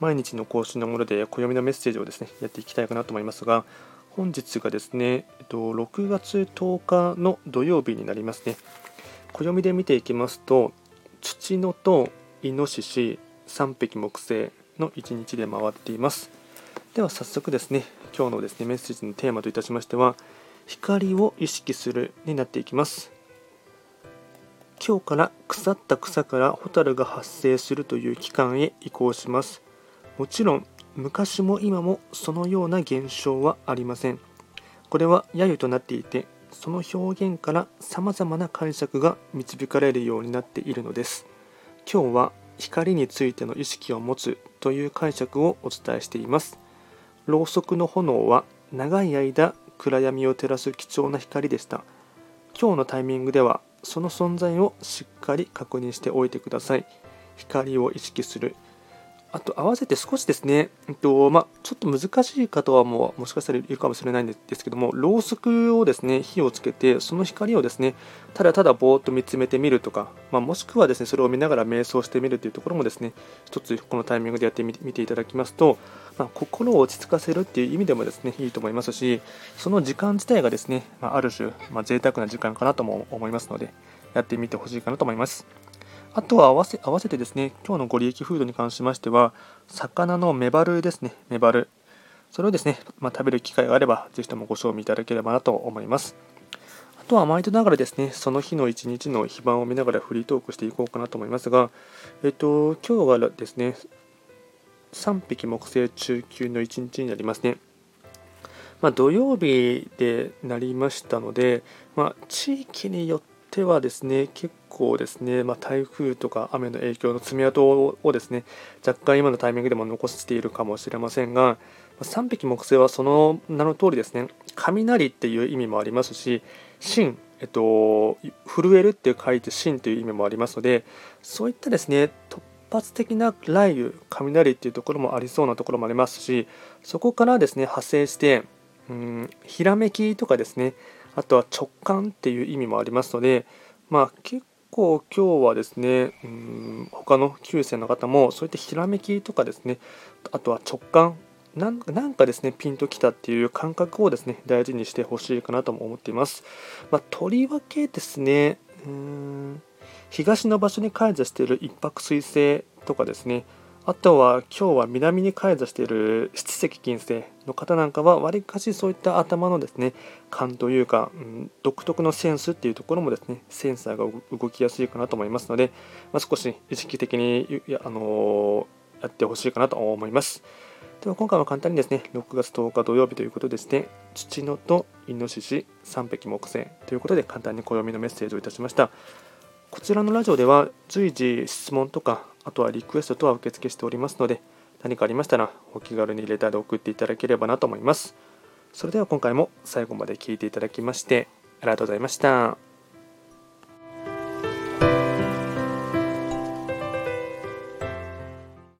毎日の更新のもので暦のメッセージをですね、やっていきたいかなと思いますが、本日がですね、えっと、6月10日の土曜日になりますね。暦で見ていきますと、土のとイノシシ、3匹木星の1日で回っています。では早速ですね、今日のですね、メッセージのテーマといたしましては、光を意識するになっていきます。今日から腐った草からホタルが発生するという期間へ移行します。もちろん昔も今もそのような現象はありません。これは揶揄となっていて、その表現から様々な解釈が導かれるようになっているのです。今日は光についての意識を持つという解釈をお伝えしています。ろうそくの炎は長い間暗闇を照らす貴重な光でした。今日のタイミングではその存在をしっかり確認しておいてください。光を意識する。あと合わせて少しですね、えっとまあ、ちょっと難しい方はもうもしかしたらいるかもしれないんですけども、ろうそくをですね火をつけて、その光をですねただただぼーっと見つめてみるとか、まあ、もしくはですねそれを見ながら瞑想してみるというところもですね一つこのタイミングでやってみていただきますと、まあ、心を落ち着かせるっていう意味でもですねいいと思いますし、その時間自体がですね、まあ、る種、まあ、贅沢な時間かなとも思いますので、やってみてほしいかなと思います。あとは合わせ合わせてですね、今日のご利益フードに関しましては、魚のメバルですね、メバル。それをですね、まあ、食べる機会があれば、ぜひともご賞味いただければなと思います。あとは毎度ながらですね、その日の一日の非番を見ながらフリートークしていこうかなと思いますが、えっと、今日はですね、3匹木星中級の一日になりますね。まあ、土曜日でなりましたので、まあ、地域によっててはですね結構ですね、まあ、台風とか雨の影響の爪痕をですね若干今のタイミングでも残しているかもしれませんが3匹木星はその名の通りですね雷っていう意味もありますし震えっと、震えるって書いて震という意味もありますのでそういったですね突発的な雷雨雷っていうところもありそうなところもありますしそこからですね派生してうんひらめきとかですねあとは直感っていう意味もありますので、まあ、結構今日はですねうん他の9世の方もそういったひらめきとかですねあとは直感なんかですねピンときたっていう感覚をですね大事にしてほしいかなとも思っています。まあ、とりわけですねうん東の場所に開座している一泊水星とかですねあとは今日は南に開座している七石金星の方なんかはわりかしそういった頭のですね勘というか、うん、独特のセンスっていうところもですねセンサーが動きやすいかなと思いますので、まあ、少し意識的にや,、あのー、やってほしいかなと思います。では今回は簡単にですね6月10日土曜日ということでして土のとイノシシ3匹木星ということで簡単に暦のメッセージをいたしました。こちらのラジオでは随時質問とかあとはリクエストとは受付しておりますので、何かありましたらお気軽にレターで送っていただければなと思います。それでは今回も最後まで聴いていただきましてありがとうございました。